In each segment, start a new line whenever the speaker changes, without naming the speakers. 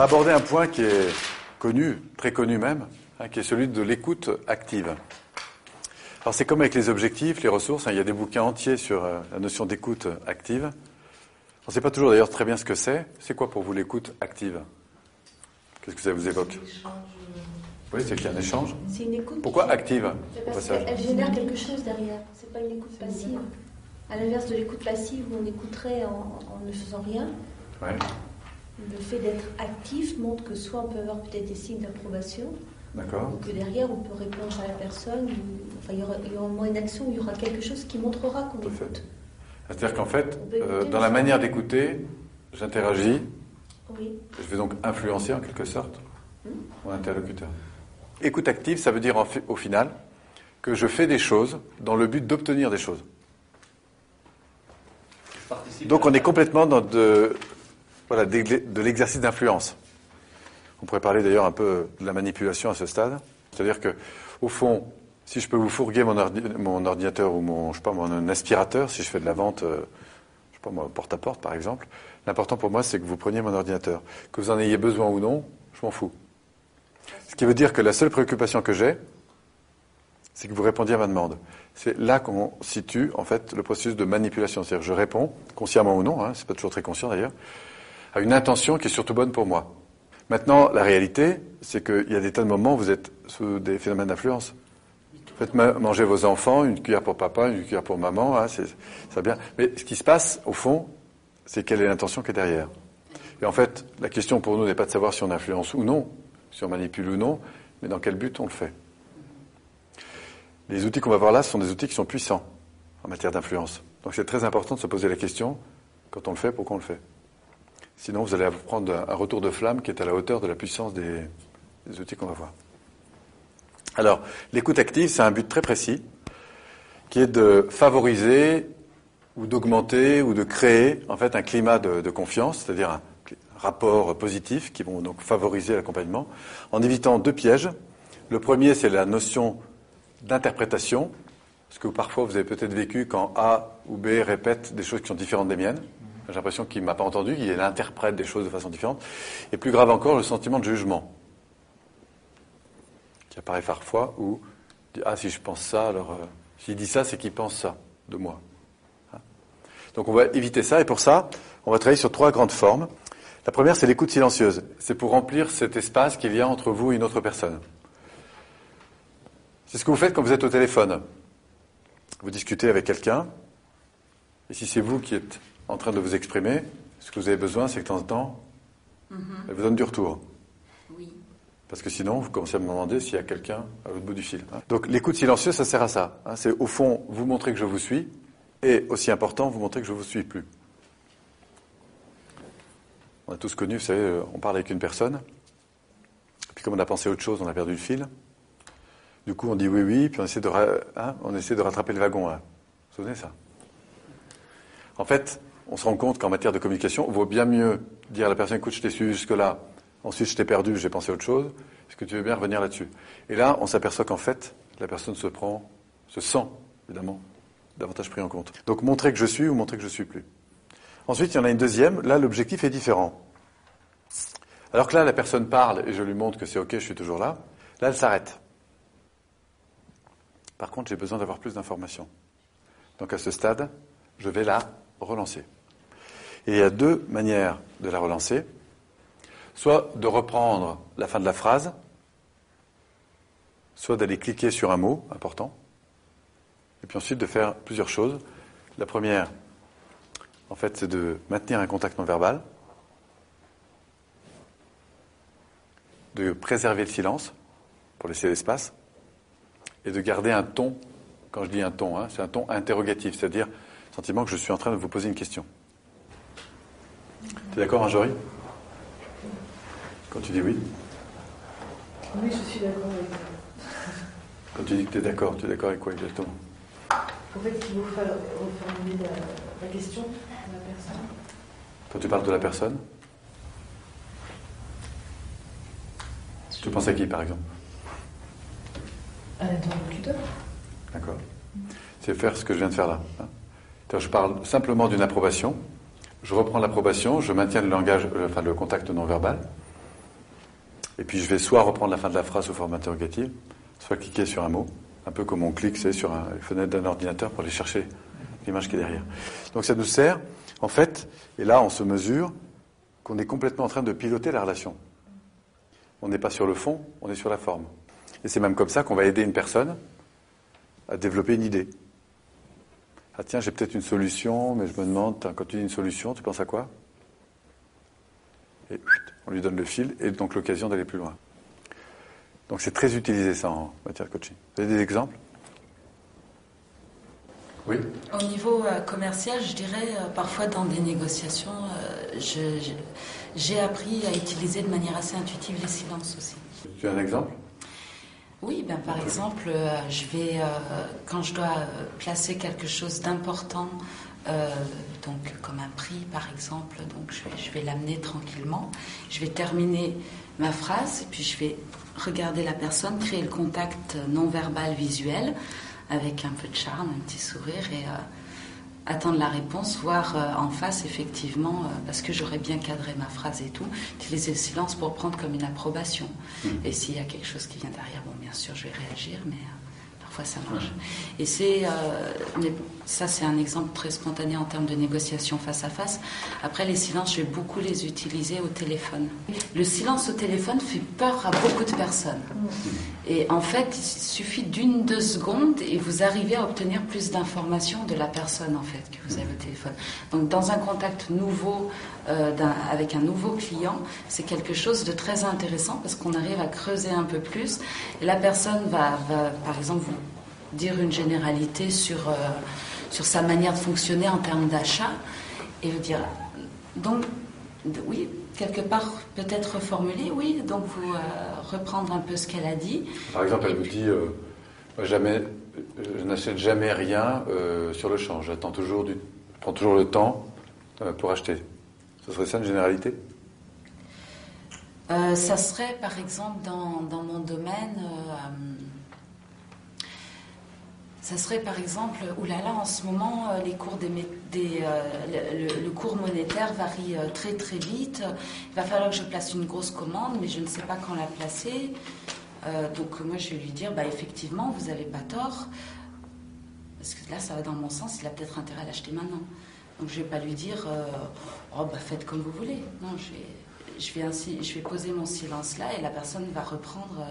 va aborder un point qui est connu, très connu même, hein, qui est celui de l'écoute active. Alors c'est comme avec les objectifs, les ressources, hein, il y a des bouquins entiers sur euh, la notion d'écoute active. On ne sait pas toujours d'ailleurs très bien ce que c'est. C'est quoi pour vous l'écoute active? Qu'est-ce que ça vous évoque? Oui, c'est qu'il y a un échange.
C'est une écoute.
Pourquoi active
Parce qu'elle génère quelque chose derrière. C'est pas une écoute passive. À l'inverse de l'écoute passive où on écouterait en, ne faisant rien.
Ouais.
Le fait d'être actif montre que soit on peut avoir peut-être des signes d'approbation,
D'accord.
ou que derrière on peut répondre à la personne, enfin, il, y aura, il y aura au moins une action il y aura quelque chose qui montrera qu'on écoute.
C'est-à-dire qu'en fait, euh, dans la manière d'écouter, j'interagis,
oui.
je vais donc influencer en quelque sorte hmm? mon interlocuteur. Écoute active, ça veut dire au final que je fais des choses dans le but d'obtenir des choses. Donc on est complètement dans de, voilà, de l'exercice d'influence. On pourrait parler d'ailleurs un peu de la manipulation à ce stade. C'est-à-dire que, au fond, si je peux vous fourguer mon, ordinateur ou mon, je sais pas, mon aspirateur, si je fais de la vente, euh, je sais pas moi, porte à porte par exemple, l'important pour moi c'est que vous preniez mon ordinateur. Que vous en ayez besoin ou non, je m'en fous. Ce qui veut dire que la seule préoccupation que j'ai, c'est que vous répondiez à ma demande. C'est là qu'on situe en fait le processus de manipulation. C'est-à-dire je réponds, consciemment ou non, hein, c'est pas toujours très conscient d'ailleurs, à une intention qui est surtout bonne pour moi. Maintenant, la réalité, c'est qu'il y a des tas de moments où vous êtes sous des phénomènes d'influence. Faites manger vos enfants, une cuillère pour papa, une cuillère pour maman, hein, c'est bien. Mais ce qui se passe, au fond, c'est quelle est l'intention qui est derrière. Et en fait, la question pour nous n'est pas de savoir si on influence ou non, si on manipule ou non, mais dans quel but on le fait. Les outils qu'on va voir là sont des outils qui sont puissants en matière d'influence. Donc c'est très important de se poser la question, quand on le fait, pourquoi on le fait? Sinon, vous allez prendre un retour de flamme qui est à la hauteur de la puissance des, outils qu'on va voir. Alors, l'écoute active, c'est un but très précis, qui est de favoriser ou d'augmenter ou de créer en fait un climat de, confiance, c'est-à-dire un rapport positif qui vont donc favoriser l'accompagnement, en évitant deux pièges. Le premier, c'est la notion d'interprétation, parce que parfois vous avez peut-être vécu quand A ou B répète des choses qui sont différentes des miennes. J'ai l'impression qu'il ne m'a pas entendu, qu'il interprète des choses de façon différente. Et plus grave encore, le sentiment de jugement, qui apparaît parfois, où, ah, si je pense ça, alors, euh, s'il dit ça, c'est qu'il pense ça de moi. Hein. Donc on va éviter ça, et pour ça, on va travailler sur trois grandes formes. La première, c'est l'écoute silencieuse. C'est pour remplir cet espace qu'il y a entre vous et une autre personne. C'est ce que vous faites quand vous êtes au téléphone. Vous discutez avec quelqu'un, et si c'est vous qui êtes en train de vous exprimer, ce que vous avez besoin, c'est que de temps en temps, mm-hmm. elle vous donne du retour. Oui. Parce que sinon, vous commencez à me demander s'il y a quelqu'un à l'autre bout du fil. Hein. Donc l'écoute silencieuse, ça sert à ça. Hein. C'est au fond, vous montrer que je vous suis, et aussi important, vous montrer que je ne vous suis plus. On a tous connu, vous savez, euh, on parle avec une personne, puis comme on a pensé à autre chose, on a perdu le fil. Du coup, on dit oui, oui, puis on essaie de, hein, on essaie de rattraper le wagon. Vous vous souvenez ça? En fait, on se rend compte qu'en matière de communication, il vaut bien mieux dire à la personne, écoute, je t'ai suivi jusque-là, ensuite je t'ai perdu, j'ai pensé à autre chose, est-ce que tu veux bien revenir là-dessus? Et là, on s'aperçoit qu'en fait, la personne se prend, se sent, évidemment, davantage pris en compte. Donc montrer que je suis ou montrer que je ne suis plus. Ensuite, il y en a une deuxième, là l'objectif est différent. Alors que là, la personne parle et je lui montre que c'est OK, je suis toujours là, là, elle s'arrête. Par contre, j'ai besoin d'avoir plus d'informations. Donc à ce stade, je vais la relancer. Et il y a deux manières de la relancer. Soit de reprendre la fin de la phrase, soit d'aller cliquer sur un mot important, et puis ensuite de faire plusieurs choses. La première, en fait, c'est de maintenir un contact non verbal, de préserver le silence pour laisser l'espace, et de garder un ton, quand je dis un ton, hein, c'est un ton interrogatif, c'est-à-dire sentiment que je suis en train de vous poser une question. Tu es d'accord, Anjory Quand tu dis oui
Oui, je suis d'accord avec
Quand tu dis que tu es d'accord, tu es d'accord avec quoi exactement?
En fait, il faut reformuler la, la question de la personne.
Quand tu parles de la personne? Tu penses à qui, par exemple?
À l'interlocuteur.
D'accord. C'est faire ce que je viens de faire là. Hein. je parle simplement d'une approbation. Je reprends l'approbation, je maintiens le langage, euh, le contact non verbal. Et puis je vais soit reprendre la fin de la phrase sous forme interrogative, soit cliquer sur un mot, un peu comme on clique c'est sur une fenêtre d'un ordinateur pour aller chercher l'image qui est derrière. Donc ça nous sert, en fait, et là on se mesure qu'on est complètement en train de piloter la relation. On n'est pas sur le fond, on est sur la forme. Et c'est même comme ça qu'on va aider une personne à développer une idée. Ah tiens, j'ai peut-être une solution, mais je me demande, quand tu dis une solution, tu penses à quoi? Et on lui donne le fil et donc l'occasion d'aller plus loin. Donc c'est très utilisé ça en matière de coaching. Vous avez des exemples? Oui
Au niveau euh, commercial, je dirais, euh, parfois dans des négociations, euh, j'ai appris à utiliser de manière assez intuitive les silences aussi.
Tu as un exemple?
Oui, ben par exemple, euh, je vais, euh, quand je dois euh, placer quelque chose d'important, donc comme un prix par exemple, donc je vais, je vais l'amener tranquillement. Je vais terminer ma phrase et puis je vais regarder la personne, créer le contact non verbal visuel avec un peu de charme, un petit sourire et attendre la réponse, voir euh, en face effectivement, euh, parce que j'aurais bien cadré ma phrase et tout, utiliser le silence pour prendre comme une approbation. Mmh. Et s'il y a quelque chose qui vient derrière, bon, bien sûr, je vais réagir, mais euh, parfois ça marche. Et c'est, ça, c'est un exemple très spontané en termes de négociation face à face. Après, les silences, je vais beaucoup les utiliser au téléphone. Le silence au téléphone fait peur à beaucoup de personnes. Et en fait, il suffit d'une, deux secondes et vous arrivez à obtenir plus d'informations de la personne, en fait, que vous avez au téléphone. Donc, dans un contact nouveau, euh, avec un nouveau client, c'est quelque chose de très intéressant parce qu'on arrive à creuser un peu plus. Et la personne va, va par exemple, vous dire une généralité sur... Euh, sur sa manière de fonctionner en termes d'achat et vous dire donc oui quelque part peut-être reformuler oui donc vous euh, reprendre un peu ce qu'elle a dit.
Par exemple elle vous dit euh, jamais je n'achète jamais rien sur le champ j'attends toujours du prends toujours le temps pour acheter. Ce serait ça une généralité?
Ça serait par exemple dans, dans mon domaine ça serait par exemple, oulala, en ce moment, euh, euh, le, cours monétaire varie euh, très très vite. Il va falloir que je place une grosse commande, mais je ne sais pas quand la placer. donc moi, je vais lui dire, bah, effectivement, vous n'avez pas tort. Parce que là, ça va dans mon sens, il a peut-être intérêt à l'acheter maintenant. Donc je ne vais pas lui dire, oh, bah, faites comme vous voulez. Non, je vais poser mon silence là et la personne va reprendre.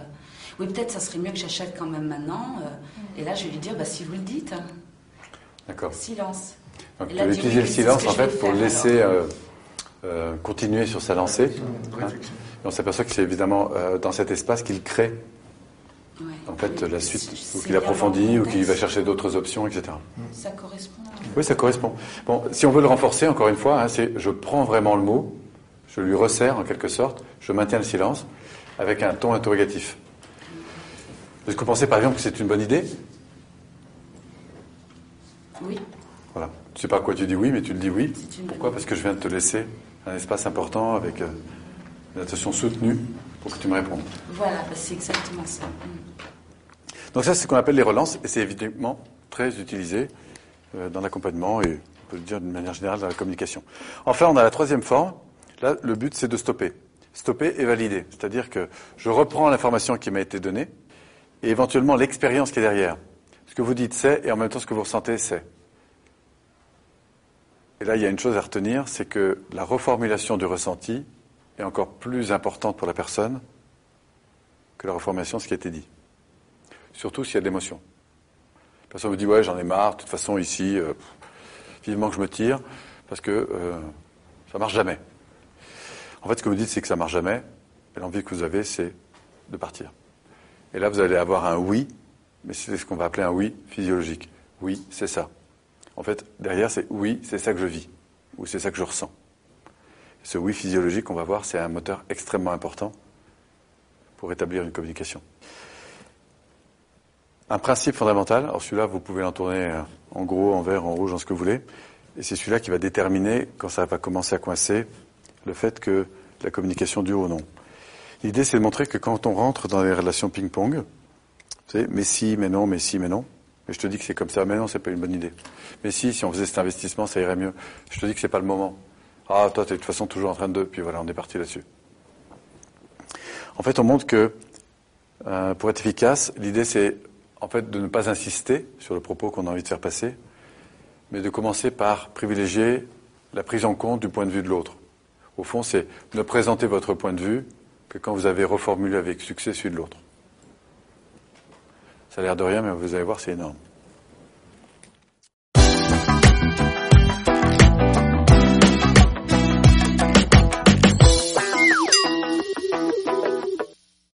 Euh, oui, peut-être ça serait mieux que j'achète quand même maintenant. Euh, et là, je vais lui dire, bah, si vous le dites.
D'accord.
Silence.
Donc, tu vas utiliser le silence en fait pour laisser euh, continuer sur sa lancée. Hein. on s'aperçoit que c'est évidemment dans cet espace qu'il crée en fait la suite, ou qu'il approfondit, ou qu'il va chercher d'autres options, etc.
Ça correspond.
Oui, ça correspond. Bon, si on veut le renforcer, encore une fois, hein, c'est je prends vraiment le mot, je lui resserre en quelque sorte, je maintiens le silence avec un ton interrogatif. Est-ce que vous pensez par exemple que c'est une bonne idée?
Oui.
Voilà. Tu sais pas à quoi tu dis oui, mais tu le dis oui. Pourquoi? Parce que je viens de te laisser un espace important avec euh, une attention soutenue pour que tu me répondes.
Voilà, bah, c'est exactement ça. Mm.
Donc ça, c'est ce qu'on appelle les relances, et c'est évidemment très utilisé euh, dans l'accompagnement et on peut le dire d'une manière générale dans la communication. Enfin, on a la troisième forme, Là, le but, c'est de stopper. Stopper et valider. C'est-à-dire que je reprends l'information qui m'a été donnée et éventuellement l'expérience qui est derrière. Ce que vous dites, c'est, et en même temps, ce que vous ressentez, c'est. Et là, il y a une chose à retenir, c'est que la reformulation du ressenti est encore plus importante pour la personne que la reformulation de ce qui a été dit. Surtout s'il y a de l'émotion. La personne vous dit, ouais, j'en ai marre, de toute façon, ici, euh, vivement que je me tire, parce que euh, ça marche jamais. En fait, ce que vous dites, c'est que ça marche jamais. Et l'envie que vous avez, c'est de partir. Et là, vous allez avoir un oui, mais c'est ce qu'on va appeler un oui physiologique. Oui, c'est ça. En fait, derrière, c'est oui, c'est ça que je vis, ou c'est ça que je ressens. Ce oui physiologique, on va voir, c'est un moteur extrêmement important pour établir une communication. Un principe fondamental, alors celui-là, vous pouvez l'entourner euh, en gros, en vert, en rouge, en ce que vous voulez, et c'est celui-là qui va déterminer, quand ça va commencer à coincer, le fait que la communication dure ou non. L'idée, c'est de montrer que quand on rentre dans les relations ping-pong, c'est mais si, mais non, mais si, mais non. Et je te dis que c'est comme ça, mais non, c'est pas une bonne idée. Mais si, si on faisait cet investissement, ça irait mieux. Je te dis que c'est pas le moment. Ah, toi, tu es de toute façon toujours en train de. Puis voilà, on est parti là-dessus. En fait, on montre que euh, pour être efficace, l'idée, c'est en fait de ne pas insister sur le propos qu'on a envie de faire passer, mais de commencer par privilégier la prise en compte du point de vue de l'autre. Au fond, c'est ne présenter votre point de vue que quand vous avez reformulé avec succès celui de l'autre. Ça a l'air de rien, mais vous allez voir, c'est énorme.